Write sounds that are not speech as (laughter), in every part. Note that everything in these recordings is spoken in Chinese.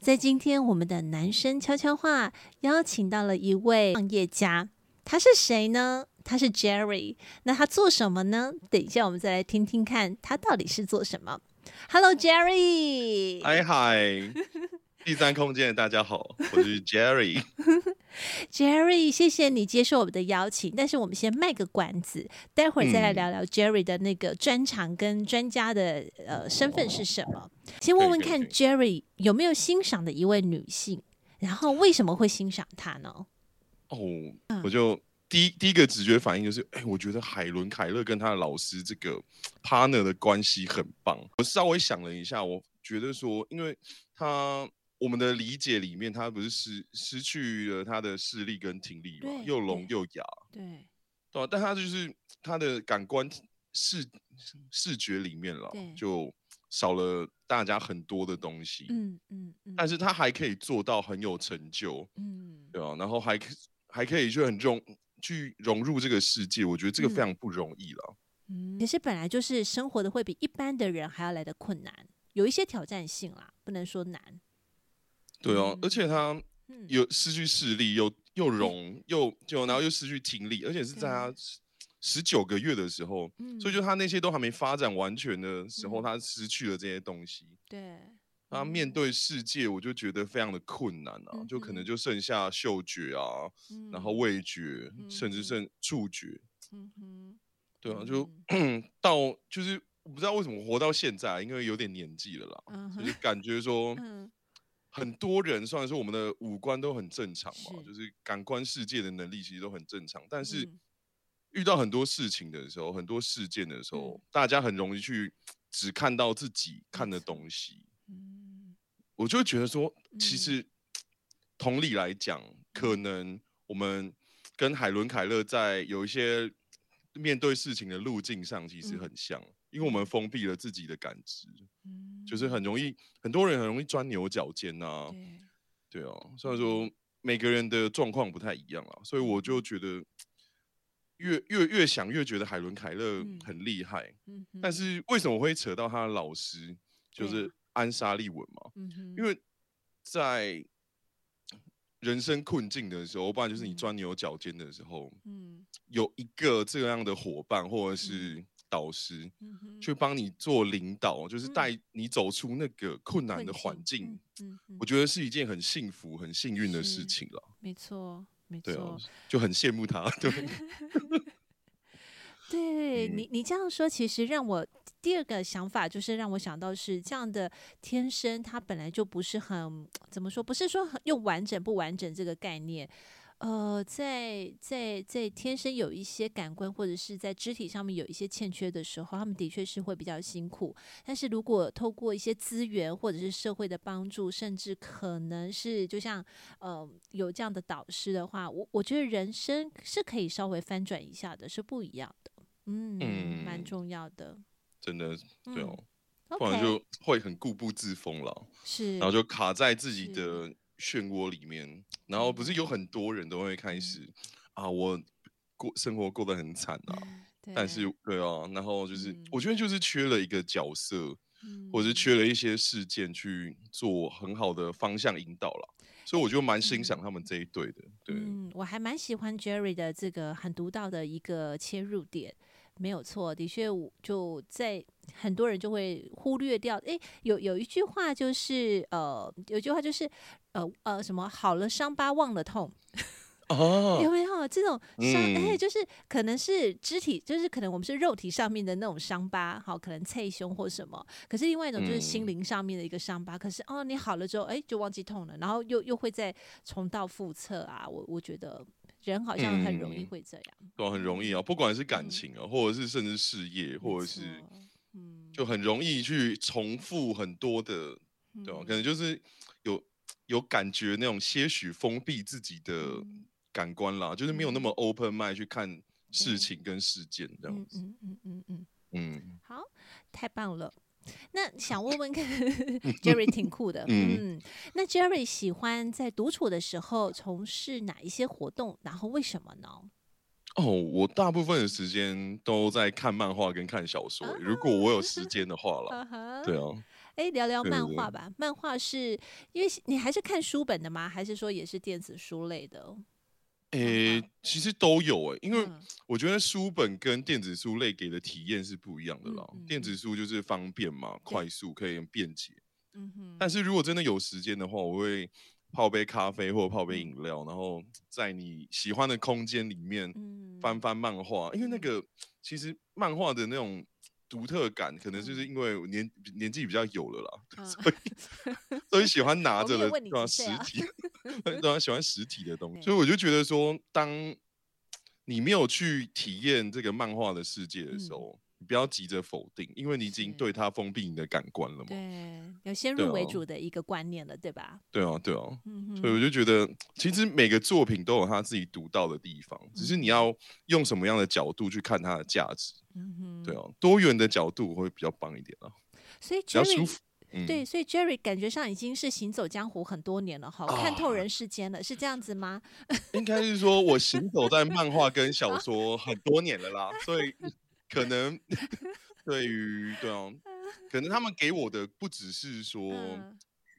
在今天，我们的男生悄悄话邀请到了一位创业家，他是谁呢？他是 Jerry。那他做什么呢？等一下，我们再来听听看他到底是做什么。Hello，Jerry。嗨嗨，第三空间的大家好，我是 Jerry。(laughs) Jerry，谢谢你接受我们的邀请，但是我们先卖个关子，待会儿再来聊聊 Jerry 的那个专长跟专家的呃身份是什么。先问问看 Jerry 有没有欣赏的一位女性，然后为什么会欣赏她呢？哦，我就第一第一个直觉反应就是，哎，我觉得海伦凯勒跟他的老师这个 partner 的关系很棒。我稍微想了一下，我觉得说，因为他。我们的理解里面，他不是失失去了他的视力跟听力嘛，又聋又哑，对，对，但他就是他的感官视视觉里面了，就少了大家很多的东西，嗯嗯，但是他还可以做到很有成就，嗯，对啊，然后还还可以就很融去融入这个世界，我觉得这个非常不容易了，嗯，其实本来就是生活的会比一般的人还要来的困难，有一些挑战性啦，不能说难。对哦，而且他有失去视力，又又聋，又就然后又失去听力，而且是在他十九个月的时候，所以就他那些都还没发展完全的时候，他失去了这些东西。对，他面对世界，我就觉得非常的困难啊，就可能就剩下嗅觉啊，然后味觉，甚至剩触觉。嗯哼，对啊，就 (clears throat) 到就是我不知道为什么活到现在，因为有点年纪了啦，就是感觉说。很多人虽然说我们的五官都很正常嘛，是。就是感官世界的能力其实都很正常，但是遇到很多事情的时候，很多事件的时候，嗯、大家很容易去只看到自己看的东西。嗯、我就觉得说，其实同理来讲，可能我们跟海伦凯勒在有一些面对事情的路径上其实很像。嗯因为我们封闭了自己的感知，嗯、就是很容易，很多人很容易钻牛角尖呐、啊。对，对啊，虽然说每个人的状况不太一样啊，所以我就觉得越越越想越觉得海伦凯勒很厉害。嗯嗯、但是为什么会扯到他的老师，就是安莎利文嘛？嗯、哼因为在人生困境的时候，不然就是你钻牛角尖的时候，嗯、有一个这样的伙伴，或者是。嗯导师去帮你做领导，就是带你走出那个困难的环境。我觉得是一件很幸福、很幸运的事情了。没错，没错，啊，就很羡慕他。对，(laughs) 对你，你这样说，其实让我第二个想法就是让我想到是这样的天生，他本来就不是很怎么说，不是说很用完整不完整这个概念。呃，在在在天生有一些感官或者是在肢体上面有一些欠缺的时候，他们的确是会比较辛苦。但是如果透过一些资源或者是社会的帮助，甚至可能是就像呃有这样的导师的话，我我觉得人生是可以稍微翻转一下的，是不一样的。嗯，蛮、嗯、重要的。真的，对哦，嗯、不然就会很固步自封了。是，然后就卡在自己的。漩涡里面，然后不是有很多人都会开始、嗯、啊，我过生活过得很惨啊，对但是对啊，然后就是、嗯、我觉得就是缺了一个角色，嗯、或者是缺了一些事件去做很好的方向引导了，所以我就蛮欣赏他们这一对的。对，嗯，我还蛮喜欢 Jerry 的这个很独到的一个切入点。没有错，的确，就在很多人就会忽略掉。诶，有有一句话就是，呃，有句话就是，呃呃，什么好了伤疤忘了痛，(laughs) 哦，有没有这种伤？哎、嗯，就是可能是肢体，就是可能我们是肉体上面的那种伤疤，好，可能脆胸或什么。可是另外一种就是心灵上面的一个伤疤。嗯、可是哦，你好了之后，哎，就忘记痛了，然后又又会再重蹈覆辙啊。我我觉得。人好像很容易会这样，对、嗯，很容易啊，不管是感情啊，嗯、或者是甚至事业，或者是，嗯，就很容易去重复很多的，嗯、对吧？可能就是有有感觉那种些许封闭自己的感官啦，嗯、就是没有那么 open mind 去看事情跟事件这样子。嗯嗯嗯嗯嗯，好，太棒了。那想 (laughs) 问问看，Jerry 挺酷的。(laughs) 嗯，那 Jerry 喜欢在独处的时候从事哪一些活动？然后为什么呢？哦，我大部分的时间都在看漫画跟看小说。Uh. 如果我有时 (laughs) 间的话了，uh huh. 对啊。哎，聊聊漫画吧。漫画是因为你还是看书本的吗？还是说也是电子书类的？诶，其实都有哎，因为我觉得书本跟电子书类给的体验是不一样的啦。嗯嗯、电子书就是方便嘛，快速可以便捷。嗯、哼但是如果真的有时间的话，我会泡杯咖啡或者泡杯饮料，嗯、然后在你喜欢的空间里面翻翻漫画，嗯、因为那个其实漫画的那种。独特感可能就是因为年年纪比较有了啦，所以所以喜欢拿着的对吧？实体，(laughs) 对吧？喜欢实体的东西，所以我就觉得说，当你没有去体验这个漫画的世界的时候。不要急着否定，因为你已经对他封闭你的感官了嘛。对，有先入为主的一个观念了，对，吧？对啊，对啊。嗯、所以我就觉得，其实每个作品都有他自己独到的地方，只是你要用什么样的角度去看它的价值。嗯哼。对啊，多元的角度会比较棒一点啊。所以比较舒服。嗯、对，所以 Jerry 感觉上已经是行走江湖很多年了哈，看透人世间了，啊、是这样子吗？应该是说我行走在漫画跟小说很多年了啦，所以。可能 (laughs) 对于对啊，(laughs) 可能他们给我的不只是说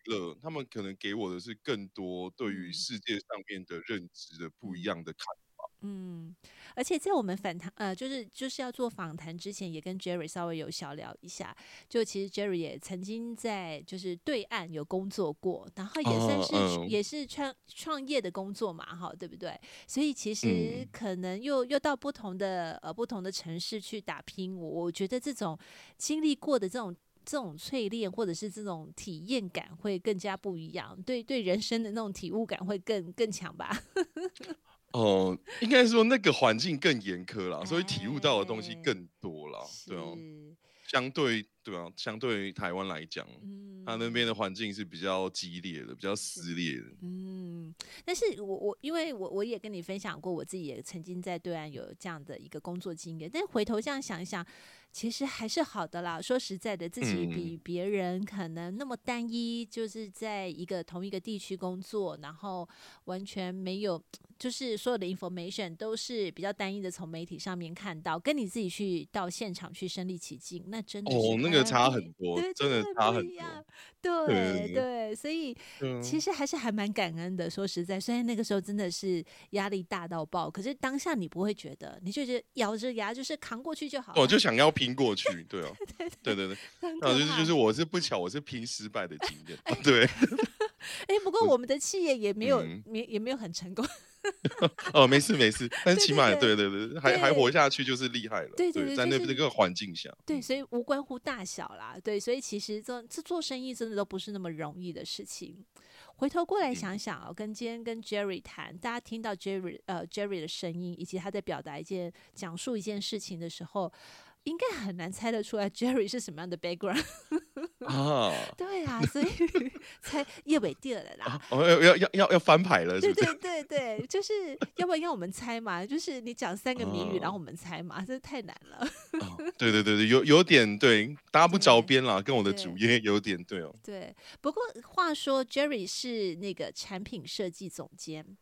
乐，他们可能给我的是更多对于世界上面的认知的不一样的看法。嗯。而且在我们访谈，呃，就是就是要做访谈之前，也跟 Jerry 稍微有小聊一下。就其实 Jerry 也曾经在就是对岸有工作过，然后也算是、uh, uh, 也是创创业的工作嘛，哈，对不对？所以其实可能又又到不同的呃不同的城市去打拼。我我觉得这种经历过的这种这种淬炼，或者是这种体验感，会更加不一样。对对，人生的那种体悟感会更更强吧。(laughs) 哦、呃，应该说那个环境更严苛啦，所以体悟到的东西更多啦，哎、对哦，相对对啊，相对于台湾来讲，嗯，他那边的环境是比较激烈的，比较撕裂的，嗯，但是我我因为我我也跟你分享过，我自己也曾经在对岸有这样的一个工作经验，但回头这样想一想。其实还是好的啦。说实在的，自己比别人可能那么单一，就是在一个同一个地区工作，然后完全没有，就是所有的 information 都是比较单一的，从媒体上面看到，跟你自己去到现场去身临其境，那真的是哦，那个差很多，对真的差很多，对对，所以其实还是还蛮感恩的。说实在，虽然那个时候真的是压力大到爆，可是当下你不会觉得，你就觉得咬着牙就是扛过去就好了，我就想要。拼过去，(laughs) 对哦，对对对，然后就是就是我是不巧，我是拼失败的经验，(laughs) 对。(laughs) 哎，不过我们的企业也没有，没也没有很成功。哦，没事没事，但是起码对对对，还还活下去就是厉害了。对对，在那这个环境下，对，所以无关乎大小啦，对，所以其实做这做生意真的都不是那么容易的事情。回头过来想想啊，跟今天跟 Jerry 谈，大家听到 Jerry 呃 Jerry 的声音，以及他在表达一件讲述一件事情的时候。应该很难猜得出来 (laughs) Jerry 是什么样的 background 啊？(laughs) (laughs) 对啊，所以猜叶伟第二了啦。哦，要要要要要翻牌了是不是？对对对对，就是要不然要我们猜嘛？就是你讲三个谜语，然后我们猜嘛？这太难了。对对对对，有有点对，大家不着边啦，跟我的主业有点对哦。对，不过话说 Jerry 是那个产品设计总监。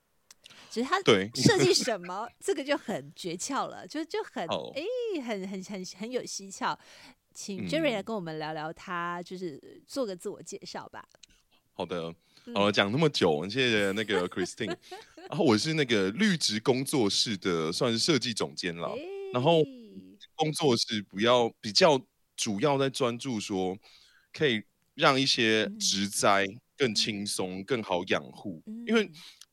只是他设计 (laughs) 什么，这个就很诀窍了，就就很哎，很很很很有蹊跷。请 Jerry 来跟我们聊聊，他就是做个自我介绍吧。好的，呃，讲那么久，谢谢那个 Christine。(laughs) 然后我是那个绿植工作室的，算是设计总监了。然后工作室不要比较主要在专注说，可以让一些植栽更轻松、更好养护，因为。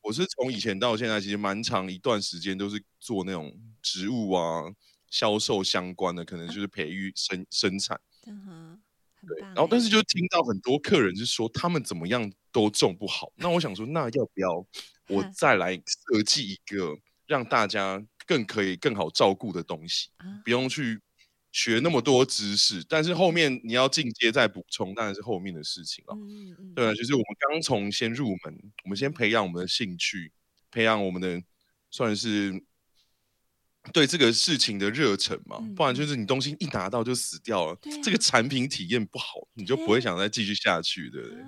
我是从以前到现在，其实蛮长一段时间都是做那种植物啊销售相关的，可能就是培育生生产。嗯、对，然后但是就听到很多客人是说他们怎么样都种不好。那我想说，那要不要我 (laughs) 再来设计一个让大家更可以更好照顾的东西，不用去学那么多知识，但是后面你要进阶再补充，当然是后面的事情了。嗯嗯，对啊，就是我们刚从先入门，我们先培养我们的兴趣，培养我们的算是对这个事情的热忱嘛，不然就是你东西一拿到就死掉了，这个产品体验不好，你就不会想再继续下去，对不对？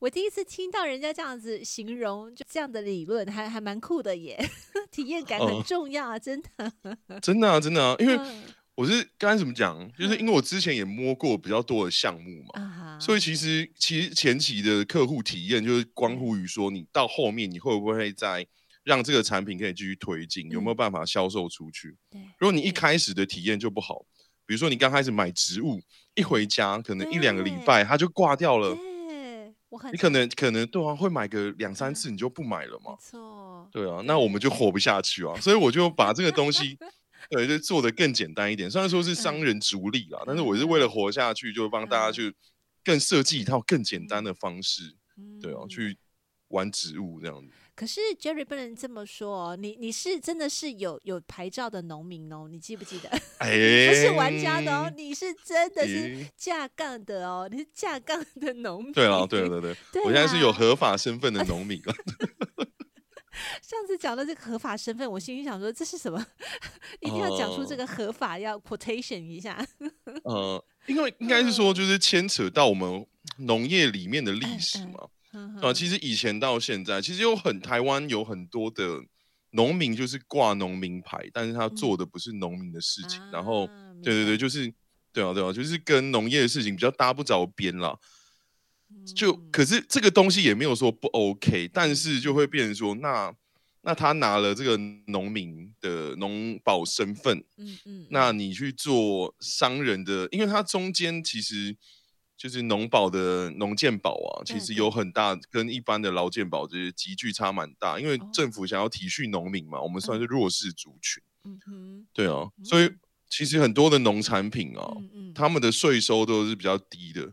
我第一次听到人家这样子形容，就这样的理论，还还蛮酷的耶。(laughs) 体验感很重要啊，真的。真的啊，真的啊，因为我是刚才怎么讲，就是因为我之前也摸过比较多的项目嘛，所以其实其实前期的客户体验就是关乎于说，你到后面你会不会再让这个产品可以继续推进，有没有办法销售出去？如果你一开始的体验就不好，比如说你刚开始买植物，一回家可能一两个礼拜它就挂掉了。你可能可能对啊，会买个两三次，你就不买了嘛。没错。对啊，那我们就活不下去啊。所以我就把这个东西，对，就做的更简单一点。虽然说是商人逐利啦，但是我是为了活下去，就帮大家去更设计一套更简单的方式，对啊，去玩植物这样子。可是 Jerry 不能这么说哦，你你是真的是有有牌照的农民哦，你记不记得？(laughs) 哎，不是玩家的哦，你是真的是架杠的哦，你是架杠的农民。对啊，对 (laughs) 对对，对啊，我现在是有合法身份的 (laughs) 农民了。上次讲到这个合法身份，我心里想说这是什么？(laughs) 一定要讲出这个合法，呃、要 quotation 一下。呃，(laughs) 因为应该是说，就是牵扯到我们农业里面的历史嘛。嗯嗯啊，其实以前到现在，其实有很台湾有很多的农民就是挂农民牌，但是他做的不是农民的事情。嗯、然后，对对对，就是对啊对啊，就是跟农业的事情比较搭不着边啦。就可是这个东西也没有说不 OK，但是就会变成说，那那他拿了这个农民的农保身份，嗯嗯，那你去做商人的，因为他中间其实。就是农保的农建保啊，其实有很大跟一般的劳健保这些级距差蛮大，因为政府想要体恤农民嘛，我们算是弱势族群。嗯哼，对啊，所以其实很多的农产品啊，他们的税收都是比较低的。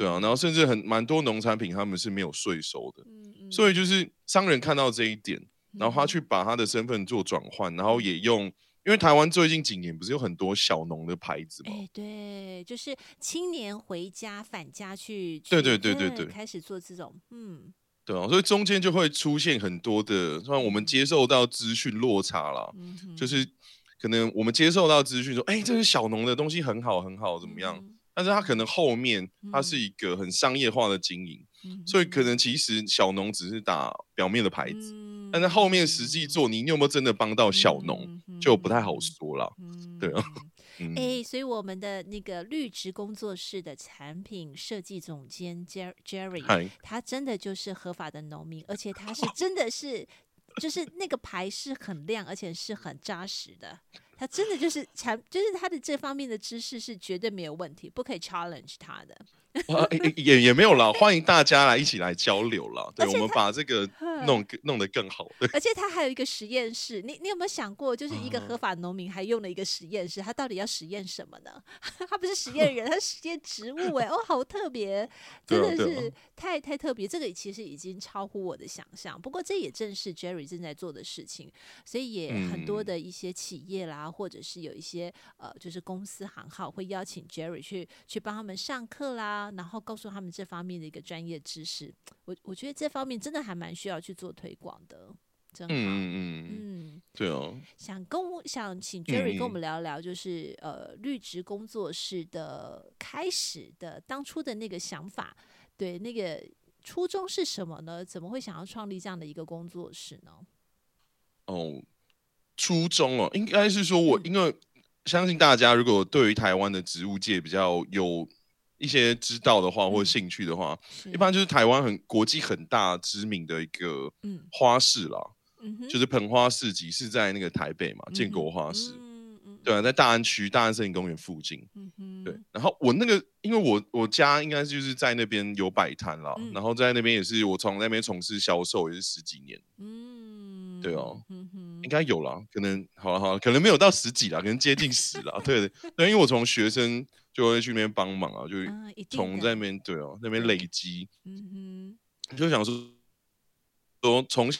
对啊，然后甚至很蛮多农产品他们是没有税收的。所以就是商人看到这一点，然后他去把他的身份做转换，然后也用。因为台湾最近几年不是有很多小农的牌子吗？哎，对，就是青年回家返家去，对对对对对，开始做这种，嗯，对啊，所以中间就会出现很多的，像我们接受到资讯落差啦，嗯、就是可能我们接受到资讯说，哎，这是小农的东西很好很好，怎么样？嗯、但是他可能后面他是一个很商业化的经营，嗯、所以可能其实小农只是打表面的牌子。嗯但是后面实际做，你有没有真的帮到小农，就不太好说了。嗯、对啊，哎、嗯欸，所以我们的那个绿植工作室的产品设计总监 Jerry，Hi 他真的就是合法的农民，而且他是真的是，就是那个牌是很亮，而且是很扎实的。他真的就是产，就是他的这方面的知识是绝对没有问题，不可以 challenge 他的。啊，也也没有了，欢迎大家来一起来交流了。对，我们把这个弄弄得更好。对，而且他还有一个实验室，你你有没有想过，就是一个合法农民还用了一个实验室，他到底要实验什么呢？(laughs) 他不是实验人，他是实验植物哎，哦，好特别，真的是太太特别。这个其实已经超乎我的想象。不过这也正是 Jerry 正在做的事情，所以也很多的一些企业啦，或者是有一些呃，就是公司行号会邀请 Jerry 去去帮他们上课啦。然后告诉他们这方面的一个专业知识，我我觉得这方面真的还蛮需要去做推广的，真好。嗯嗯嗯，嗯对哦。想跟我想请 Jerry 跟我们聊聊，就是、嗯、呃绿植工作室的开始的当初的那个想法，对，那个初衷是什么呢？怎么会想要创立这样的一个工作室呢？哦，初衷哦，应该是说我、嗯、因为相信大家如果对于台湾的植物界比较有。一些知道的话或者兴趣的话，嗯、一般就是台湾很国际很大知名的一个花市啦，嗯、就是盆花市集是在那个台北嘛，嗯、建国花市，嗯嗯、对啊，在大安区大安森林公园附近，嗯、哼。对。然后我那个，因为我我家应该就是在那边有摆摊啦，嗯、然后在那边也是我从那边从事销售也是十几年，嗯，对哦，嗯、哼应。该有啦，可能好了好了，可能没有到十几啦，可能接近十啦，对对，(laughs) 对，因为我从学生。就会去那边帮忙啊，就从在那边对哦，那边累积，嗯哼，就想说说从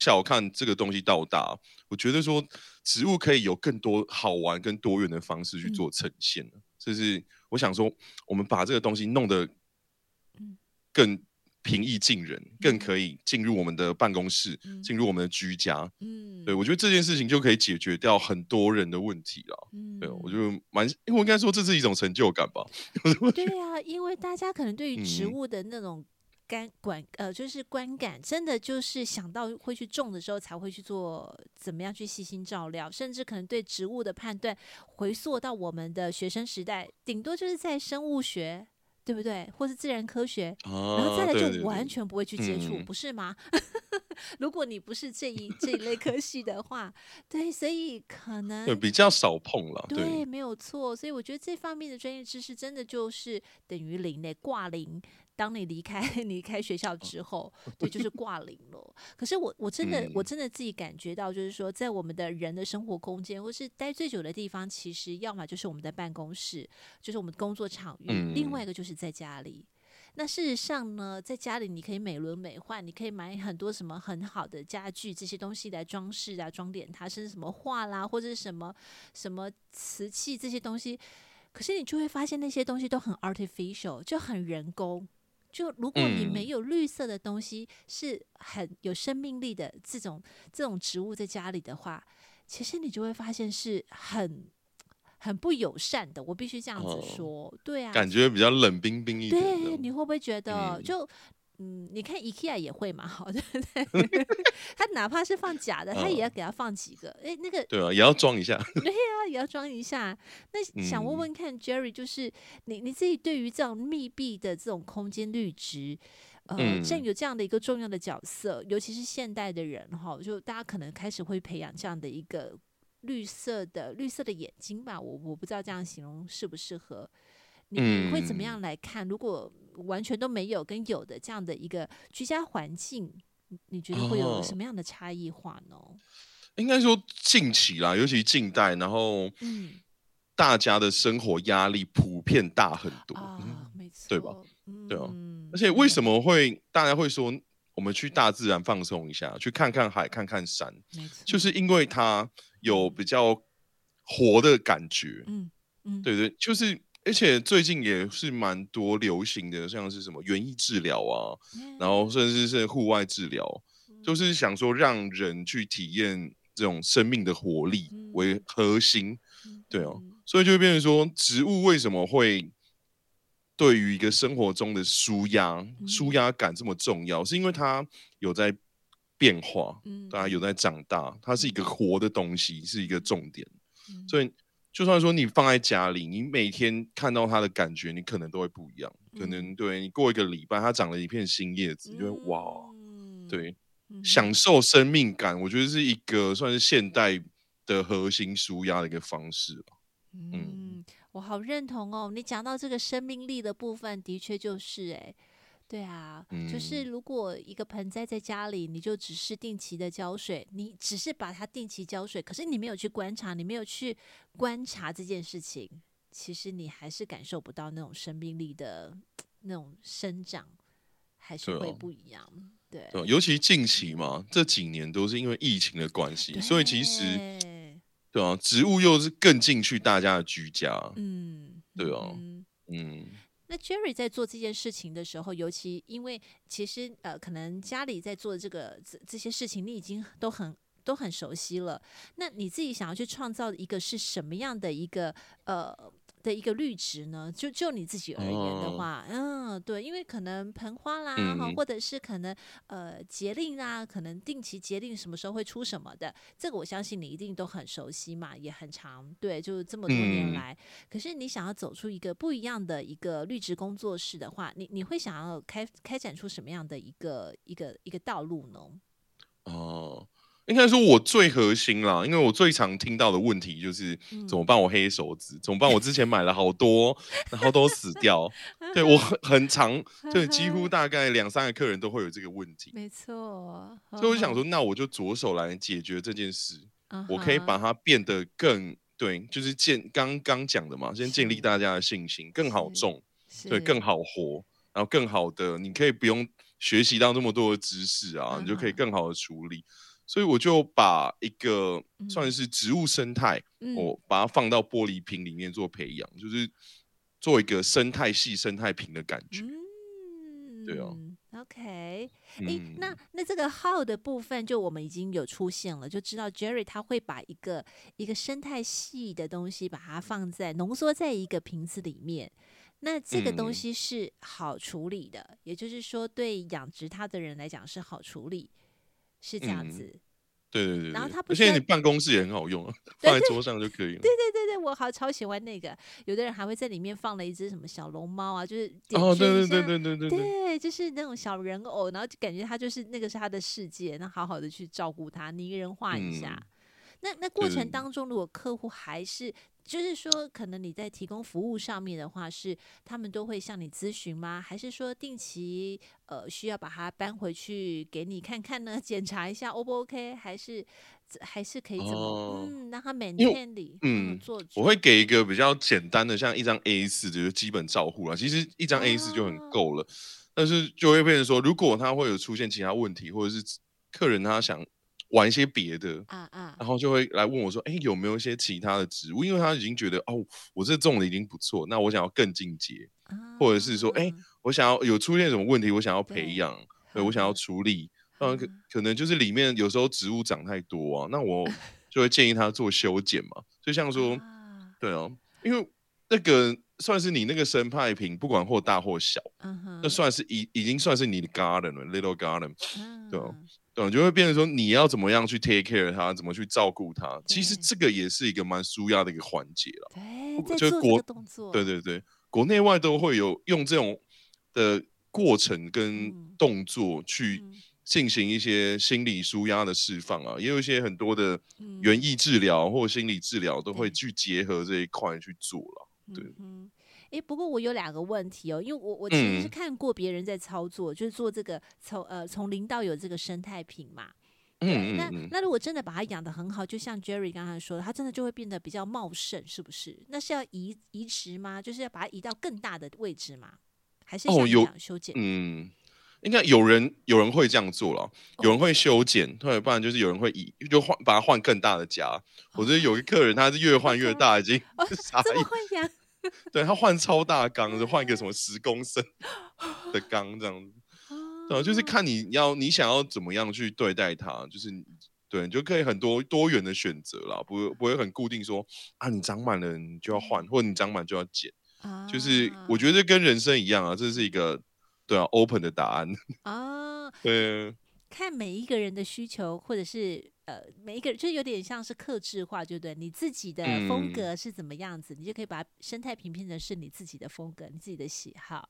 小看这个东西到大，我觉得说植物可以有更多好玩、跟多元的方式去做呈现。就、嗯、是我想说，我们把这个东西弄得更平易近人，嗯、更可以进入我们的办公室，进、嗯、入我们的居家。嗯，对，我觉得这件事情就可以解决掉很多人的问题了。嗯，对，我就蛮，因为我应该说这是一种成就感吧。对啊，因为大家可能对于植物的那种感管、嗯、呃，就是观感，真的就是想到会去种的时候才会去做，怎么样去细心照料，甚至可能对植物的判断，回溯到我们的学生时代，顶多就是在生物学。对不对？或是自然科学，啊、然后再来就完全不会去接触，对对对，不是吗？嗯、(laughs) 如果你不是这一这一类科系的话，对，所以可能对比较少碰了。对，对没有错。所以我觉得这方面的专业知识真的就是等于零嘞挂零。当你离开 (laughs) 离开学校之后，对，就是挂零了。可是我我真的、嗯、我真的自己感觉到，就是说，在我们的人的生活空间，或是待最久的地方，其实要么就是我们的办公室，就是我们的工作场域；嗯、另外一个就是在家里。那事实上呢，在家里你可以美轮美奂，你可以买很多什么很好的家具这些东西来装饰啊、装点它，甚至什么画啦，或者是什么什么瓷器这些东西。可是你就会发现那些东西都很 artificial，就很人工。就如果你没有绿色的东西，是很有生命力的这种这种植物在家里的话，其实你就会发现是很很不友善的。我必须这样子说，哦、对啊，感觉比较冷冰冰一点。对，你会不会觉得就？嗯，你看 IKEA 也会嘛，好对不对？他哪怕是放假的，他也要给他放几个。哎、嗯，那个对啊，也要装一下。(laughs) 对啊，也要装一下。那想问问看、嗯、，Jerry，就是你你自己对于这种密闭的这种空间绿植，呃，像、嗯、有这样的一个重要的角色，尤其是现代的人哈，就大家可能开始会培养这样的一个绿色的绿色的眼睛吧。我我不知道这样形容适不适合。你会怎么样来看？如果完全都没有跟有的这样的一个居家环境，你觉得会有什么样的差异化呢？哦、应该说近期啦，尤其近代，然后嗯大家的生活压力普遍大很多，啊、没 (laughs) 错，对吧？嗯、对啊，而且为什么会大家会说我们去大自然放松一下，去看看海，看看山，就是因为它有比较活的感觉。嗯嗯，对对，就是。而且最近也是蛮多流行的，像是什么园艺治疗啊，然后甚至是户外治疗，就是想说让人去体验这种生命的活力为。核心，对哦，所以就会变成说，植物为什么会对于一个生活中的舒压、舒压感这么重要？是因为它有在变化，大家有在长大，它是一个活的东西，是一个重点，所以。就算说你放在家里，你每天看到它的感觉，你可能都会不一样。嗯、可能对你过一个礼拜，它长了一片新叶子，嗯、就会哇，对，嗯、享受生命感，我觉得是一个算是现代的核心舒压的一个方式吧。嗯，嗯我好认同哦。你讲到这个生命力的部分，的确就是哎。对啊，嗯、就是如果一个盆栽在家里，你就只是定期的浇水，你只是把它定期浇水，可是你没有去观察，你没有去观察这件事情，其实你还是感受不到那种生命力的那种生长，还是会不一样。对，哦、对，对，尤其近期嘛，这几年都是因为疫情的关系，所以其实对啊，植物又是更进去大家的居家。嗯，对啊，嗯。嗯那 Jerry 在做这件事情的时候，尤其因为其实呃，可能家里在做这个这这些事情，你已经都很都很熟悉了。那你自己想要去创造一个是什么样的一个呃？的一个绿植呢，就就你自己而言的话，嗯、哦，对，因为可能盆花啦，哈、嗯，或者是可能呃节令啊，可能定期节令什么时候会出什么的，这个我相信你一定都很熟悉嘛，也很长，对，就是这么多年来。嗯、可是你想要走出一个不一样的一个绿植工作室的话，你你会想要开开展出什么样的一个一个一个道路呢？哦。应该说，我最核心啦，因为我最常听到的问题就是怎么办？我黑手指怎么办？我之前买了好多，然后都死掉。(laughs) 对，我很很常，就几乎 (laughs) 大概两三个客人都会有这个问题。没错，所以我想 (laughs) 说，那我就着手来解决这件事。我可以把它变得更对，就是建刚刚讲的嘛，先建立大家的信心，更好种，对，更好活，然后更好的，你可以不用学习到那么多的知识啊，你就可以更好的处理。所以我就把一个算是植物生态，嗯、我把它放到玻璃瓶里面做培养，就是做一个生态系生态瓶的感觉。嗯、对啊。OK，哎、嗯，那那这个 How 的部分就我们已经有出现了，就知道 Jerry 他会把一个一个生态系的东西把它放在浓缩在一个瓶子里面。那这个东西是好处理的，嗯、也就是说对养殖它的人来讲是好处理，是这样子。嗯对对对，然后它不是，现在你办公室也很好用啊，放在桌上就可以了。对对对对，我好超喜欢那个，有的人还会在里面放了一只什么小龙猫啊，就是哦，对对对对对对对，就是那种小人偶，然后就感觉他就是那个是他的世界，那好好的去照顾他，拟人化一下。嗯、那那过程当中，如果客户还是。就是说，可能你在提供服务上面的话，是他们都会向你咨询吗？还是说定期呃需要把它搬回去给你看看呢？(laughs) 检查一下 O 不 OK？还是还是可以怎么、哦、嗯让他每天里嗯做？我会给一个比较简单的，像一张 A 四就是基本照护啦。其实一张 A 四就很够了，哦、但是就会变成说，如果他会有出现其他问题，或者是客人他想。玩一些别的，啊啊，然后就会来问我说：“哎，有没有一些其他的植物？”因为他已经觉得哦，我这种的已经不错，那我想要更进阶，啊、或者是说：“哎，我想要有出现什么问题，我想要培养，对，对我想要处理。嗯可可能就是里面有时候植物长太多啊，那我 (laughs) 就会建议他做修剪嘛。就像说，啊对啊，因为那个算是你那个生态瓶，不管或大或小，那算是已已经算是你的 garden 了，little garden，、嗯、对。对，就会变成说你要怎么样去 take care 他，怎么去照顾他。其实这个也是一个蛮舒压的一个环节了。对，就国对对对，国内外都会有用这种的过程跟动作去进行一些心理舒压的释放啊，嗯、也有一些很多的园艺治疗或心理治疗都会去结合这一块去做了。对。对嗯诶，不过我有两个问题哦，因为我我其实是看过别人在操作，嗯、就是做这个从呃从零到有这个生态瓶嘛。嗯，那那如果真的把它养得很好，就像 Jerry 刚才说的，它真的就会变得比较茂盛，是不是？那是要移移植吗？就是要把它移到更大的位置吗？还是哦有修剪？嗯，应该有人有人会这样做了，有人会修剪，对，不然就是有人会移，就换把它换更大的家。我觉得有一个客人，他是越换越大，已经啥意思？(laughs) 对，他换超大缸，就换一个什么十公升的缸这样子，(laughs) 对，就是看你要你想要怎么样去对待它，就是对，你就可以很多多元的选择啦，不会不会很固定说啊，你长满了你就要换，或者你长满就要剪，就是。我觉得跟人生一样啊，这是一个对啊 open 的答案。啊，(laughs) 对，看每一个人的需求或者是。呃，每一个人就有点像是克制化，对不对？你自己的风格是怎么样子，嗯、你就可以把生态平变成是你自己的风格，你自己的喜好。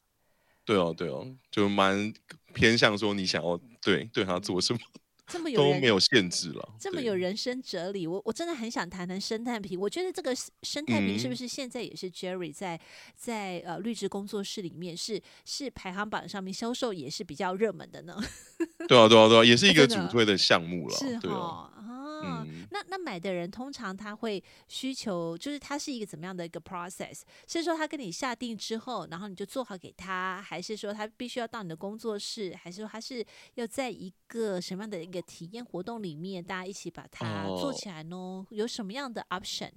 对哦，对哦，就蛮偏向说你想要对对他做什么。这么有都没有限制了，这么有人生哲理，我我真的很想谈谈生态瓶。我觉得这个生态瓶是不是现在也是 Jerry 在在呃绿植工作室里面是是排行榜上面销售也是比较热门的呢？(laughs) 对啊，对啊，对啊，也是一个主推的项目了，是哦啊。嗯，那那买的人通常他会需求，就是他是一个怎么样的一个 process？是说他跟你下定之后，然后你就做好给他，还是说他必须要到你的工作室，还是说他是要在一个什么样的一个体验活动里面，大家一起把它做起来呢？哦、有什么样的 option？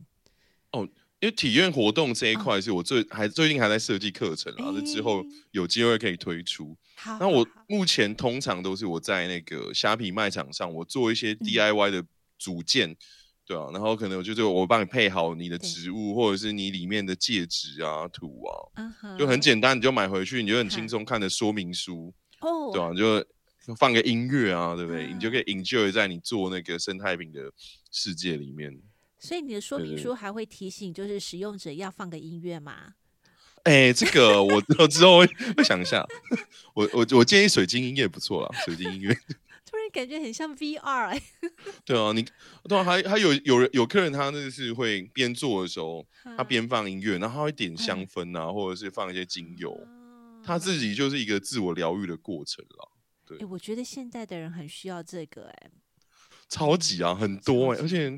哦，因为体验活动这一块是我最、哦、还最近还在设计课程啊，那、欸、之后有机会可以推出。好，那我目前通常都是我在那个虾皮卖场上，我做一些 DIY 的、嗯。组件，对啊，然后可能就是我帮你配好你的植物，或者是你里面的戒指啊、土啊，uh. 就很简单，你就买回去，你就很轻松看的说明书，uh huh. 对啊，就放个音乐啊，对不对？Uh. 你就可以 enjoy 在你做那个生态瓶的世界里面。所以你的说明书还会提醒，就是使用者要放个音乐吗？哎，这个我我之后会会想一下，我我我建议水晶音乐不错啦，水晶音乐。(laughs) 突然感觉很像 VR 哎，(laughs) 对啊，你对啊，还还有有人有客人，他那个是会边做的时候，他边放音乐，然后他会点香氛啊，或者是放一些精油，他自己就是一个自我疗愈的过程了。对，我觉得现在的人很需要这个哎，超级啊，很多哎，而且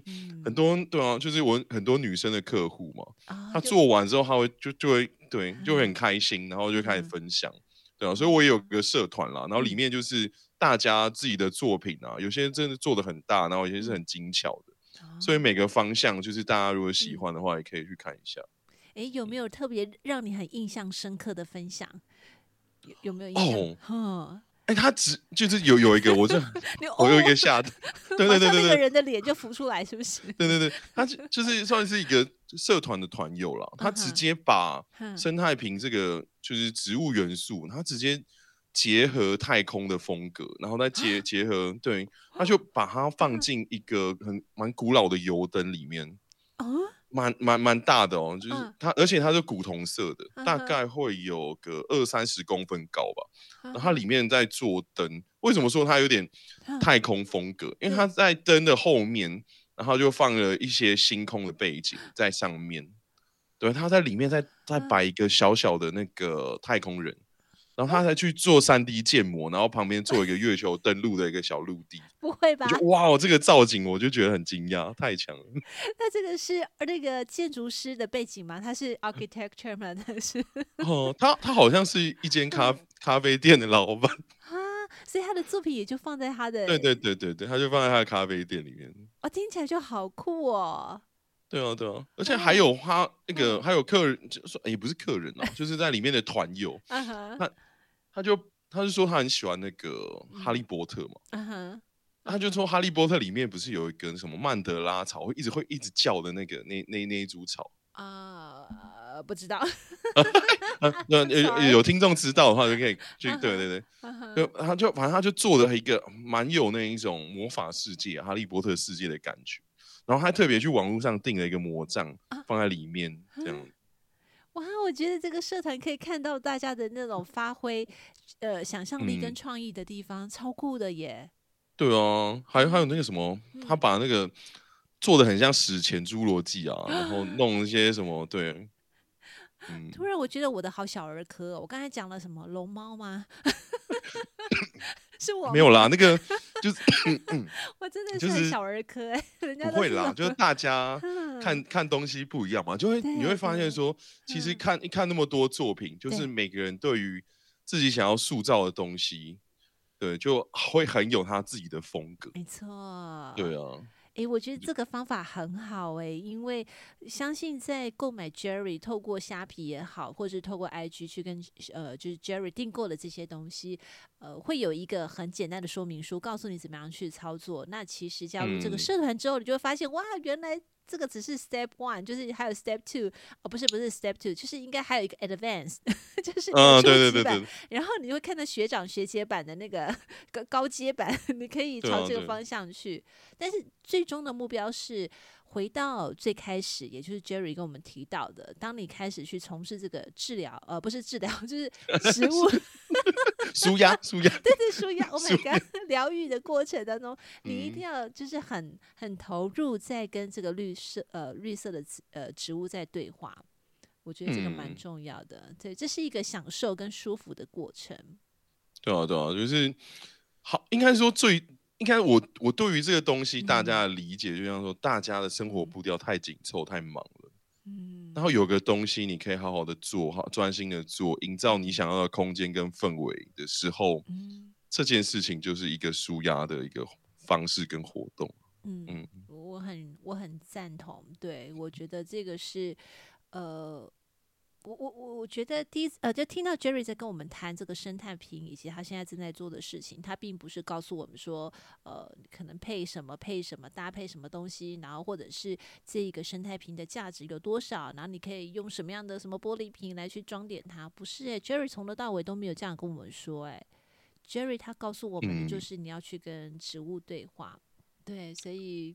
很多对啊，就是我很多女生的客户嘛，她做完之后，她会就就会对，就会很开心，然后就开始分享，对啊，所以我也有个社团啦，然后里面就是。大家自己的作品啊，有些真的做的很大，然后有些是很精巧的，嗯、所以每个方向就是大家如果喜欢的话，也可以去看一下。哎、嗯，有没有特别让你很印象深刻的分享？有，有没有印象？哦哎，他只就是有有一个，(laughs) 我这我有一个吓的，(laughs) 对对对对对，那个人的脸就浮出来，是不是？对对对，他就是算是一个社团的团友了，他直接把生态瓶这个就是植物元素，他直接结合太空的风格，然后再结结合，对，他就把它放进一个很蛮古老的油灯里面。蛮蛮蛮大的哦，就是它，而且它是古铜色的，大概会有个二三十公分高吧。然后它里面在做灯，为什么说它有点太空风格？因为它在灯的后面，然后就放了一些星空的背景在上面。对，它在里面再再摆一个小小的那个太空人。然后他才去做三 D 建模，然后旁边做一个月球登陆的一个小陆地。(laughs) 不会吧？哇哦，这个造景我就觉得很惊讶，太强了。(laughs) 那这个是那个建筑师的背景吗？他是 architecture 吗？(laughs) 他是？哦，他他好像是一间咖咖啡店的老板啊，所以他的作品也就放在他的。对对对对对，他就放在他的咖啡店里面。哦，听起来就好酷哦。对啊对啊，而且还有他那个还有客人，就说也不是客人啊，就是在里面的团友，他。他就他就说他很喜欢那个哈利波特嘛，嗯哼，他就说哈利波特里面不是有一根什么曼德拉草，会一直会一直叫的那个那那那一株草？啊、呃，不知道，(laughs) (laughs) 那有有听众知道的话就可以去对对对，就他就反正他就做的一个蛮有那一种魔法世界哈利波特世界的感觉，然后他特别去网络上订了一个魔杖放在里面这样。哇，我觉得这个社团可以看到大家的那种发挥，呃，想象力跟创意的地方，嗯、超酷的耶。对啊，还还有那个什么，嗯、他把那个做的很像史前侏罗纪啊，然后弄一些什么，对。嗯、突然我觉得我的好小儿科、哦，我刚才讲了什么龙猫吗？(laughs) 是我没有啦，那个就是 (laughs) (laughs) 我真的是小儿科哎，人家不会啦，就是大家看看东西不一样嘛，就会你会发现说，其实看一看那么多作品，就是。每个人对于自己想要塑造的东西，对，就会很有他自己的风格，没错，对啊。诶，我觉得这个方法很好诶，因为相信在购买 Jerry 透过虾皮也好，或者是透过 IG 去跟呃就是 Jerry 订购的这些东西，呃，会有一个很简单的说明书，告诉你怎么样去操作。那其实加入这个社团之后，你就会发现，哇，原来。这个只是 step one，就是还有 step two，哦，不是不是 step two，就是应该还有一个 advance，(laughs) 就是初级版。然后你会看到学长学姐版的那个高高阶版，(laughs) 你可以朝这个方向去。但是最终的目标是。回到最开始，也就是 Jerry 跟我们提到的，当你开始去从事这个治疗，呃，不是治疗，(laughs) 就是植物 (laughs) 舒压，舒压，对对，舒压。Oh my god，疗愈的过程当中，你一定要就是很很投入，在跟这个绿色呃绿色的呃植物在对话。我觉得这个蛮重要的，嗯、对，这是一个享受跟舒服的过程。对啊，对啊，就是好，应该说最。应该我我对于这个东西大家的理解，就像说大家的生活步调太紧凑、太忙了，嗯，然后有个东西你可以好好的做好，专心的做，营造你想要的空间跟氛围的时候，嗯，这件事情就是一个舒压的一个方式跟活动，嗯。嗯，我很我很赞同，对，我觉得这个是呃。我我我我觉得第一次呃，就听到 Jerry 在跟我们谈这个生态瓶以及他现在正在做的事情，他并不是告诉我们说，呃，可能配什么配什么搭配什么东西，然后或者是这个生态瓶的价值有多少，然后你可以用什么样的什么玻璃瓶来去装点它，不是诶，Jerry 从头到尾都没有这样跟我们说，诶，Jerry 他告诉我们的就是你要去跟植物对话，嗯、对，所以。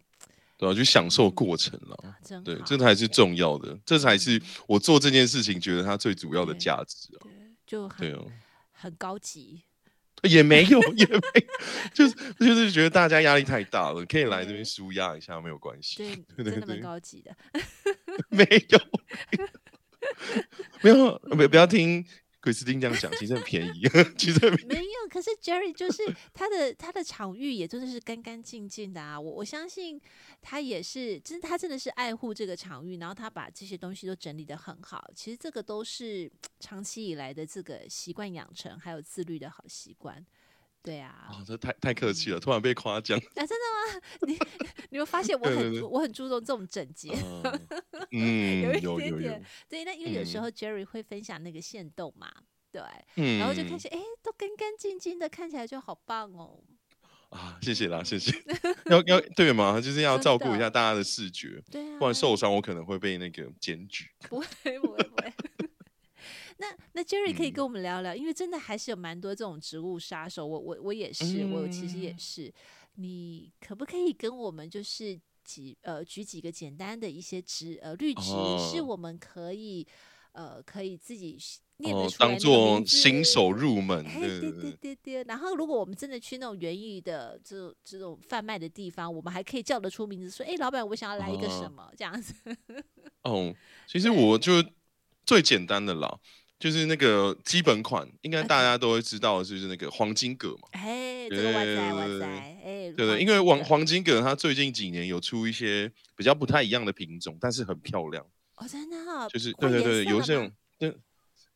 对啊，就享受过程了，对，这才是重要的，这才是我做这件事情觉得它最主要的价值啊，就很对哦，很高级，(laughs) 也没有，也没，(laughs) 就是就是觉得大家压力太大了，可以来这边舒压一下，没有关系，对，对，真的蛮高级的，没有，没有，不不要听。克里斯汀这样讲，其实很便宜，(laughs) 其实很没有。可是 Jerry 就是他的他的场域，也真的是干干净净的啊。我我相信他也是，真他真的是爱护这个场域，然后他把这些东西都整理得很好。其实这个都是长期以来的这个习惯养成，还有自律的好习惯。对啊，哦，这太太客气了，突然被夸奖。啊，真的吗？(laughs) 你你会发现我很我很注重这种整洁，(laughs) 嗯，(laughs) 有一点点。对，那因为有时候 Jerry 会分享那个线动嘛，对，嗯，然后就看起来，哎，都干干净净的，看起来就好棒哦。啊，谢谢啦，谢谢。要要对吗？就是要照顾一下大家的视觉，对啊，不然受伤我可能会被那个检举。不会，不会，不会。那那 Jerry 可以跟我们聊聊，嗯、因为真的还是有蛮多这种植物杀手，我我我也是，嗯、我其实也是。你可不可以跟我们就是几呃举几个简单的一些植呃绿植，哦、是我们可以呃可以自己念得出当做新手入门？对对对对对。然后如果我们真的去那种园艺的这种这种贩卖的地方，我们还可以叫得出名字，说哎，老板，我想要来一个什么、哦、这样子。(laughs) 哦，其实我就最简单的啦。就是那个基本款，应该大家都会知道，就是那个黄金葛嘛。哎，这个哇塞哇塞，哎，对对，因为黄黄金葛它最近几年有出一些比较不太一样的品种，但是很漂亮。哦，真的哈。就是对对对，有这种，对，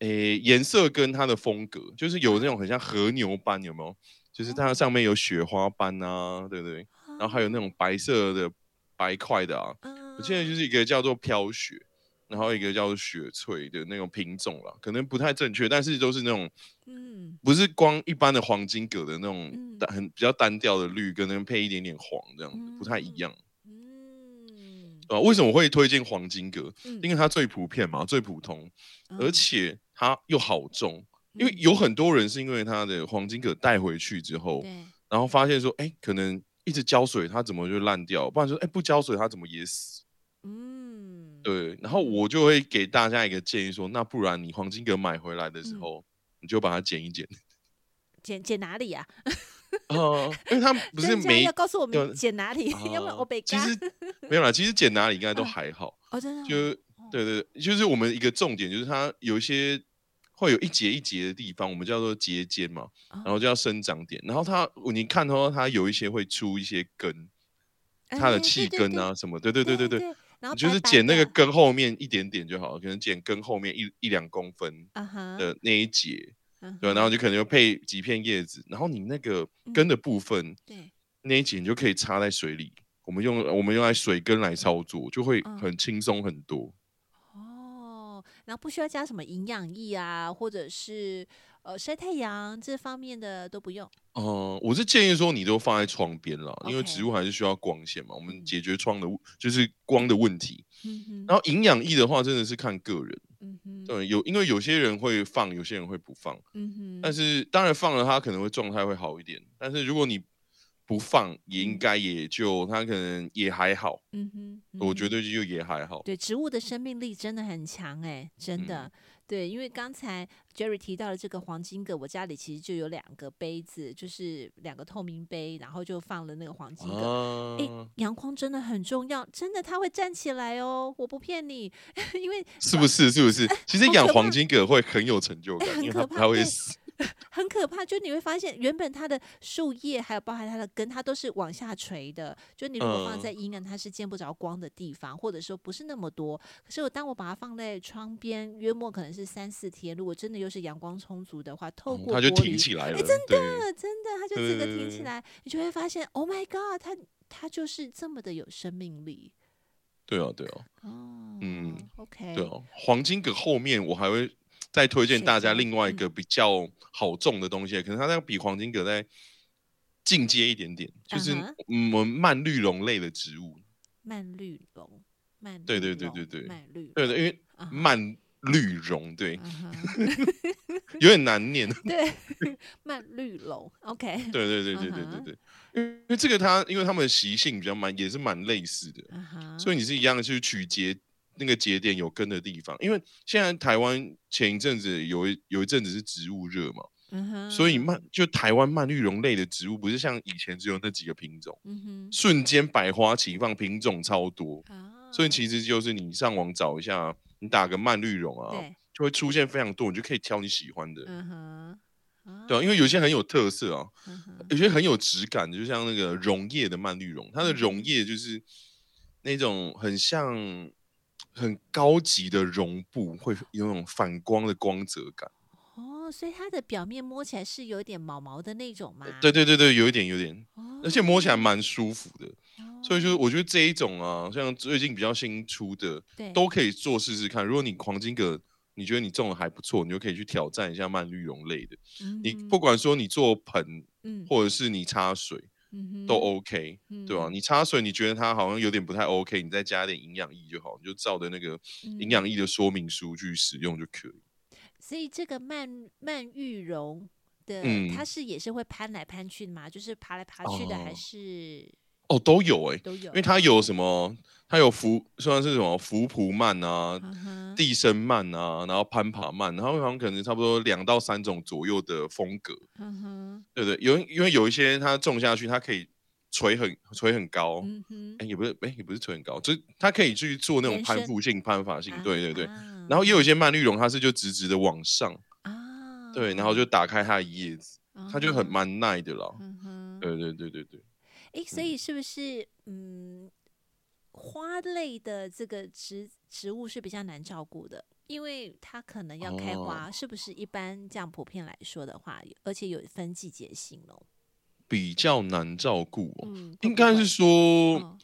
诶，颜色跟它的风格，就是有那种很像和牛斑，有没有？就是它上面有雪花斑啊，对不对？然后还有那种白色的白块的啊。我现在就是一个叫做飘雪。然后一个叫做雪翠的那种品种啦，可能不太正确，但是都是那种，嗯，不是光一般的黄金葛的那种单很比较单调的绿，可能配一点点黄这样子，不太一样。嗯，啊，为什么会推荐黄金葛？因为它最普遍嘛，最普通，而且它又好种。因为有很多人是因为它的黄金葛带回去之后，然后发现说，哎，可能一直浇水它怎么就烂掉？不然说，哎，不浇水它怎么也死？嗯，对，然后我就会给大家一个建议说，那不然你黄金葛买回来的时候，嗯、你就把它剪一剪，(laughs) 剪剪哪里呀、啊？(laughs) 哦，因为它不是没要告诉我们剪哪里，(laughs) 要不然我被其实没有啦，其实剪哪里应该都还好。哦，真的，就对对，就是我们一个重点就是它有一些会有一节一节的地方，我们叫做节间嘛，然后就要生长点，然后它你看到它有一些会出一些根，它的气根啊什么，对对对对对。然后就是剪那个根后面一点点就好了，可能剪根后面一一两公分的那一节，uh huh. 对，然后就可能就配几片叶子，然后你那个根的部分，对、嗯，那一节你就可以插在水里，我们用我们用来水根来操作，就会很轻松很多。哦，然后不需要加什么营养液啊，或者是。呃，晒太阳这方面的都不用。哦、呃，我是建议说你都放在窗边了因为植物还是需要光线嘛。我们解决窗的，就是光的问题。嗯、然后营养液的话，真的是看个人。嗯哼对，有因为有些人会放，有些人会不放。嗯哼但是当然放了，它可能会状态会好一点。但是如果你不放，也应该也就它可能也还好。嗯哼。嗯哼我觉得就也还好。对，植物的生命力真的很强哎、欸，真的。嗯对，因为刚才 Jerry 提到了这个黄金葛，我家里其实就有两个杯子，就是两个透明杯，然后就放了那个黄金葛。哎、啊，阳光真的很重要，真的它会站起来哦，我不骗你，(laughs) 因为是不是？是不是？(laughs) 其实养黄金葛会很有成就感，(laughs) 很可怕，它会死。很可怕，就你会发现，原本它的树叶还有包含它的根，它都是往下垂的。就你如果放在阴暗，它是见不着光的地方，或者说不是那么多。可是我当我把它放在窗边，约莫可能是三四天，如果真的又是阳光充足的话，透过它就挺起来了。哎，真的，真的，它就整个挺起来，你就会发现，Oh my God，它它就是这么的有生命力。对啊，对啊。哦，嗯，OK。对啊，黄金葛后面我还会。再推荐大家另外一个比较好种的东西，可能它那个比黄金葛再进阶一点点，就是我们蔓绿绒类的植物。蔓绿绒，蔓对对对对对，蔓绿对对，因为蔓绿绒对，(laughs) (laughs) 有点难念。对，(laughs) 蔓绿绒，OK。对对对对对对对，因为这个它，因为它们的习性比较蛮，也是蛮类似的，所以你是一样的，就是取节。那个节点有根的地方，因为现在台湾前一阵子有一有一阵子是植物热嘛，嗯、哼。所以蔓就台湾蔓绿绒类的植物不是像以前只有那几个品种，嗯、哼。瞬间百花齐放，品种超多，啊、所以其实就是你上网找一下，你打个蔓绿绒啊，就会出现非常多，你就可以挑你喜欢的，嗯哼。啊、对啊，因为有些很有特色啊，嗯、有些很有质感的，就像那个溶液的曼绿绒，它的溶液就是那种很像。很高级的绒布会有那种反光的光泽感。哦，哦，所以它的表面摸起来是有点毛毛的那种吗？对对对对，有一点有一点，哦、而且摸起来蛮舒服的。哦、所以就是我觉得这一种啊，像最近比较新出的，对都可以做试试看。如果你黄金葛，你觉得你种的还不错，你就可以去挑战一下蔓绿绒类的。嗯、你不管说你做盆，嗯、或者是你插水。都 OK，、嗯、对吧、啊？你插水，你觉得它好像有点不太 OK，你再加点营养液就好，你就照着那个营养液的说明书去使用就可以。所以这个蔓蔓玉绒的，嗯、它是也是会攀来攀去的吗？就是爬来爬去的，还是？哦，都有哎、欸，都有，因为它有什么？它有浮，算是什么浮蒲蔓啊、uh huh. 地生蔓啊，然后攀爬蔓，然后好像可能差不多两到三种左右的风格。uh，huh. 对对，有因为有一些它种下去，它可以垂很垂很高。uh，哎、huh. 欸，也不是，哎、欸，也不是垂很高，就是它可以去做那种攀附性、攀爬性。对对对，uh. 然后也有一些蔓绿绒，它是就直直的往上。啊、uh，huh. 对，然后就打开它的叶子，它就很蛮耐的了。uh，huh. 对对对对对。哎、欸，所以是不是嗯，花类的这个植植物是比较难照顾的，因为它可能要开花，哦、是不是？一般这样普遍来说的话，而且有分季节性喽，比较难照顾哦。嗯、应该是说，哦、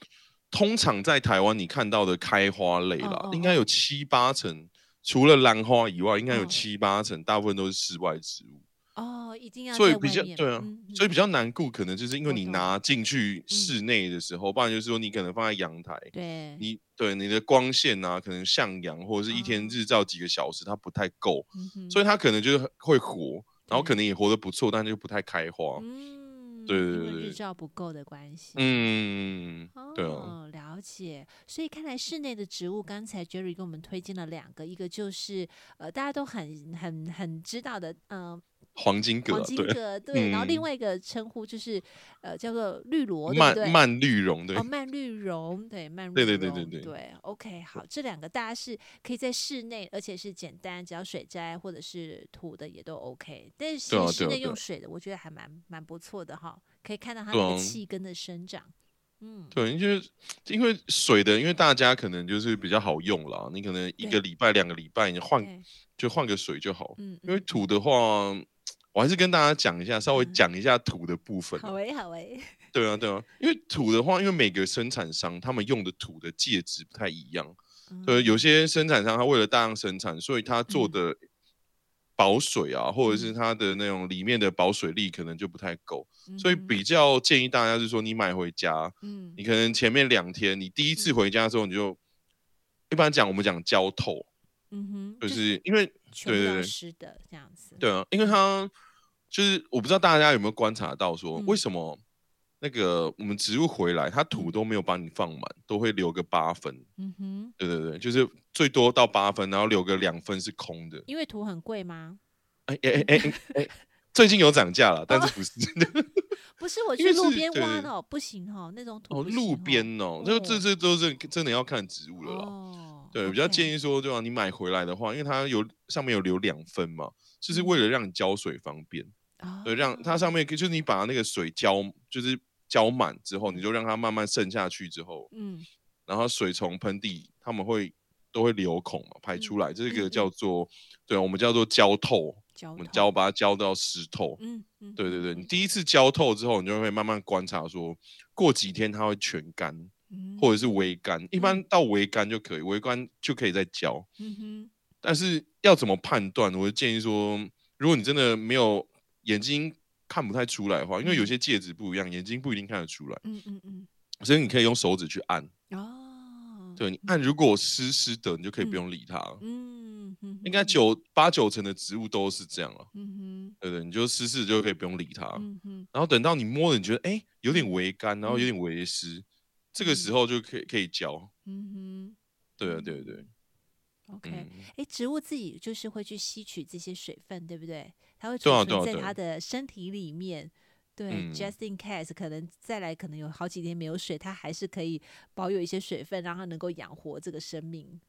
通常在台湾你看到的开花类啦，哦哦、应该有七八成，除了兰花以外，应该有七八成，大部分都是室外植物。哦，一定要所以比较对啊，嗯嗯、所以比较难顾，可能就是因为你拿进去室内的时候，嗯、不然就是说你可能放在阳台，对，你对你的光线啊，可能向阳或者是一天日照几个小时，它不太够，嗯、所以它可能就是会活，然后可能也活得不错，但就不太开花。嗯，对对对对，日照不够的关系。嗯，对哦，了解。所以看来室内的植物，刚才 Jerry 给我们推荐了两个，一个就是呃大家都很很很知道的，嗯、呃。黄金葛，黄金葛，对，对，然后另外一个称呼就是，嗯、呃，叫做绿萝，蔓蔓绿绒，对，哦，蔓绿绒，对，蔓绿绒，对对对对对，对，OK，好，这两个大家是可以在室内，而且是简单，只要水栽或者是土的也都 OK，但是室内用水的，我觉得还蛮蛮不错的哈，可以看到它那个气根的生长，嗯，对，因为因为水的，因为大家可能就是比较好用啦，你可能一个礼拜、两个礼拜你换就换个水就好，嗯，因为土的话。我还是跟大家讲一下，稍微讲一下土的部分。好诶，好诶。(laughs) 对啊，对啊，因为土的话，因为每个生产商他们用的土的介质不太一样。对，有些生产商他为了大量生产，所以他做的保水啊，或者是他的那种里面的保水力可能就不太够。所以比较建议大家是说，你买回家，嗯你可能前面两天，你第一次回家的时候，你就一般讲我们讲浇透，嗯哼，就是因为对对对，湿的这样子。对啊，因为它。就是我不知道大家有没有观察到，说为什么那个我们植物回来，它土都没有帮你放满，都会留个八分。嗯哼，对对对，就是最多到八分，然后留个两分是空的。因为土很贵吗？哎哎哎哎，最近有涨价了，但是不是真的？(laughs) 不是我去路边挖的，不行哦，那种土。哦，路边哦，这这这都是真的要看植物了啦。哦，对，比较建议说，对吧？你买回来的话，因为它有上面有留两分嘛，就是为了让你浇水方便。对，让它上面就是你把那个水浇，就是浇满之后，你就让它慢慢渗下去之后，嗯，然后水从盆底他们会都会留孔嘛，排出来，这个叫做，对，我们叫做浇透，我们浇把它浇到湿透，嗯嗯，对对对，你。第一次浇透之后，你就会慢慢观察说，过几天它会全干，或者是微干，一般到微干就可以，微干就可以再浇，嗯哼，但是要怎么判断？我就建议说，如果你真的没有。眼睛看不太出来的话，因为有些戒指不一样，眼睛不一定看得出来。嗯嗯嗯。所以你可以用手指去按。哦。对，你按，如果湿湿的，你就可以不用理它。嗯。应该九八九成的植物都是这样了。嗯哼。对对，你就湿湿就可以不用理它。嗯哼。然后等到你摸了，你觉得哎有点微干，然后有点微湿，这个时候就可以可以浇。嗯哼。对啊，对对。OK，哎，植物自己就是会去吸取这些水分，对不对？它会储存在他的身体里面。对，just in case 可能再来，可能有好几天没有水，它还是可以保有一些水分，让它能够养活这个生命。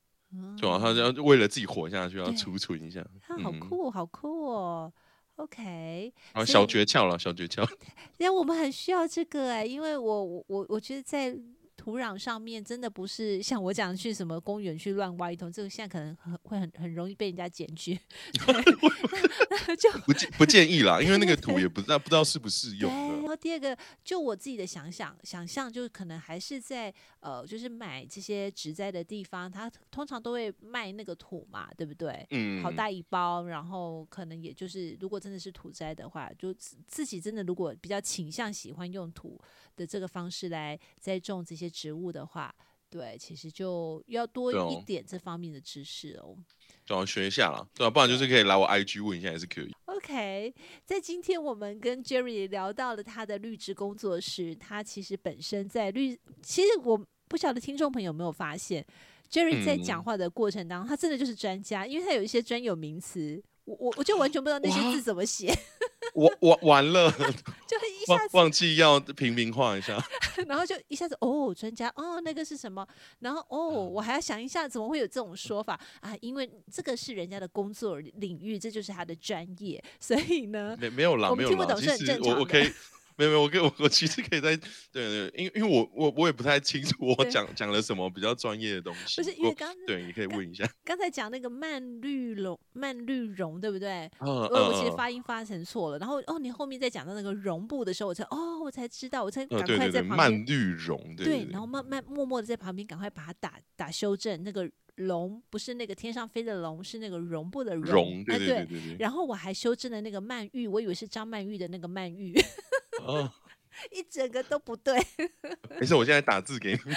对啊，它要为了自己活下去，要储存一下。它好酷，好酷哦。OK，好，小诀窍了，小诀窍。(laughs) 因为我们很需要这个哎，因为我我我觉得在。土壤上面，真的不是像我讲去什么公园去乱挖一通，这个现在可能很会很很容易被人家检举。(laughs) (laughs) 就不建不建议啦，因为那个土也不知道不知道适不适用。第二个，就我自己的想想想象，就是可能还是在呃，就是买这些植栽的地方，它通常都会卖那个土嘛，对不对？嗯。好大一包，然后可能也就是，如果真的是土栽的话，就自己真的如果比较倾向喜欢用土的这个方式来栽种这些植物的话，对，其实就要多一点这方面的知识哦。就要学一下啦，对吧？不然就是可以来我 IG 问一下也是可以。OK，在今天我们跟 Jerry 聊到了他的绿植工作室，他其实本身在绿，其实我不晓得听众朋友有没有发现，Jerry 在讲话的过程当中，嗯、他真的就是专家，因为他有一些专有名词。我我我就完全不知道那些字怎么写，我我完了，(laughs) 就一下子忘记要平民化一下，(laughs) 然后就一下子哦，专家哦，那个是什么？然后哦，我还要想一下怎么会有这种说法啊？因为这个是人家的工作领域，这就是他的专业，所以呢，没没有啦，我们听不懂是很正常的。没有没有，我跟我我其实可以在对对，因为因为我我我也不太清楚 (laughs) 我讲讲了什么比较专业的东西。不是因为刚对，你可以问一下。刚才讲那个蔓绿绒蔓绿绒对不对？嗯我，我其实发音发成错了。然后哦，你后面在讲到那个绒布的时候，我才哦，我才知道，我才赶快在旁边。蔓绿绒对。对，然后慢慢默默的在旁边赶快把它打打修正。那个龙不是那个天上飞的龙，是那个绒布的绒。绒对对对对对。然后我还修正了那个曼玉，我以为是张曼玉的那个曼玉。哦。(laughs) 一整个都不对，(laughs) 没事，我现在打字给你，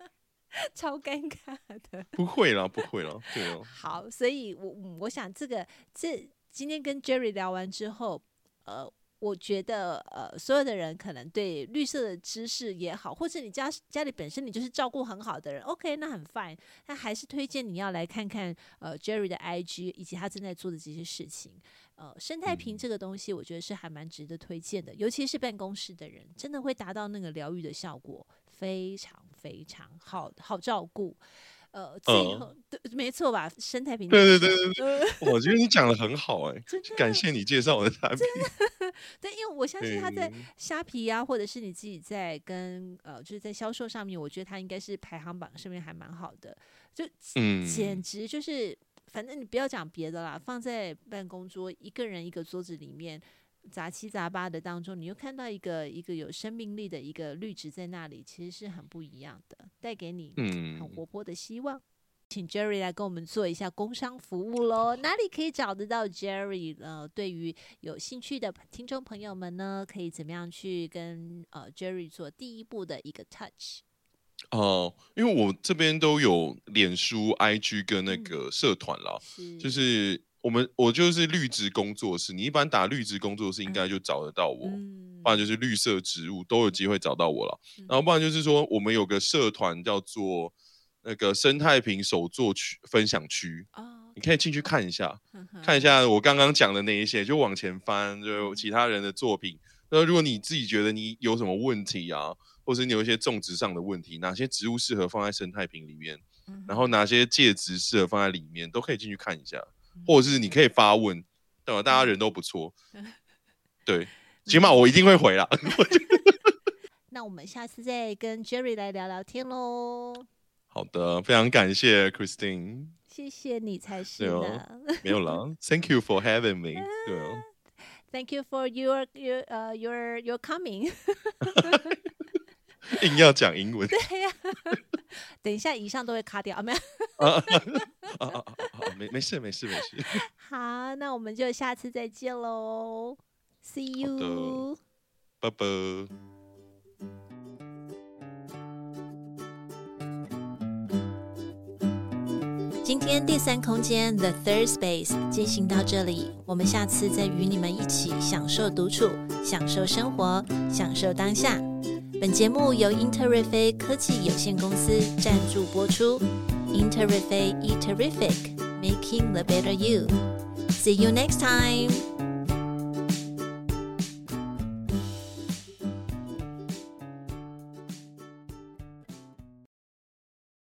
(laughs) 超尴尬的。不会啦，不会啦，对哦。好，所以我我想这个这今天跟 Jerry 聊完之后，呃，我觉得呃，所有的人可能对绿色的知识也好，或者你家家里本身你就是照顾很好的人，OK，那很 fine，但还是推荐你要来看看呃 Jerry 的 IG 以及他正在做的这些事情。呃，生态瓶这个东西，我觉得是还蛮值得推荐的，尤其是办公室的人，真的会达到那个疗愈的效果，非常非常好好照顾。呃，最后、呃、对，没错吧？生态瓶，对对对对对，呃、我觉得你讲的很好哎、欸，感谢你介绍我的产品。(laughs) 对，因为我相信他在虾皮啊，或者是你自己在跟呃，就是在销售上面，我觉得他应该是排行榜上面还蛮好的，就嗯，简直就是。反正你不要讲别的啦，放在办公桌一个人一个桌子里面杂七杂八的当中，你又看到一个一个有生命力的一个绿植在那里，其实是很不一样的，带给你很活泼的希望。嗯、请 Jerry 来跟我们做一下工商服务喽，哪里可以找得到 Jerry？呃，对于有兴趣的听众朋友们呢，可以怎么样去跟呃 Jerry 做第一步的一个 touch？哦、呃，因为我这边都有脸书、IG 跟那个社团啦，就是我们我就是绿植工作室，你一般打绿植工作室应该就找得到我，嗯、不然就是绿色植物都有机会找到我了。嗯、然后不然就是说我们有个社团叫做那个生态瓶手作区分享区，哦、你可以进去看一下，嗯、看一下我刚刚讲的那一些，就往前翻，就有其他人的作品。那如果你自己觉得你有什么问题啊？或者你有一些种植上的问题，哪些植物适合放在生态瓶里面，嗯、然后哪些介质适合放在里面，都可以进去看一下，或者是你可以发问，对吧？大家人都不错，对，起码我一定会回啦。那我们下次再跟 Jerry 来聊聊天喽。好的，非常感谢 Christine，谢谢你才是的，哦、没有啦，Thank you for having me，对哦，Thank you for your your 呃、uh, your your coming。(laughs) 硬要讲英文，对呀、啊。(laughs) 等一下，以上都会卡掉啊，没有。啊啊啊啊！没没事没事没事。没事好，那我们就下次再见喽，See you，拜拜。今天第三空间 The Third Space 进行到这里，我们下次再与你们一起享受独处，享受生活，享受当下。本节目由英特瑞飞科技有限公司赞助播出。英特瑞飞 E Terrific，Making the Better You。See you next time.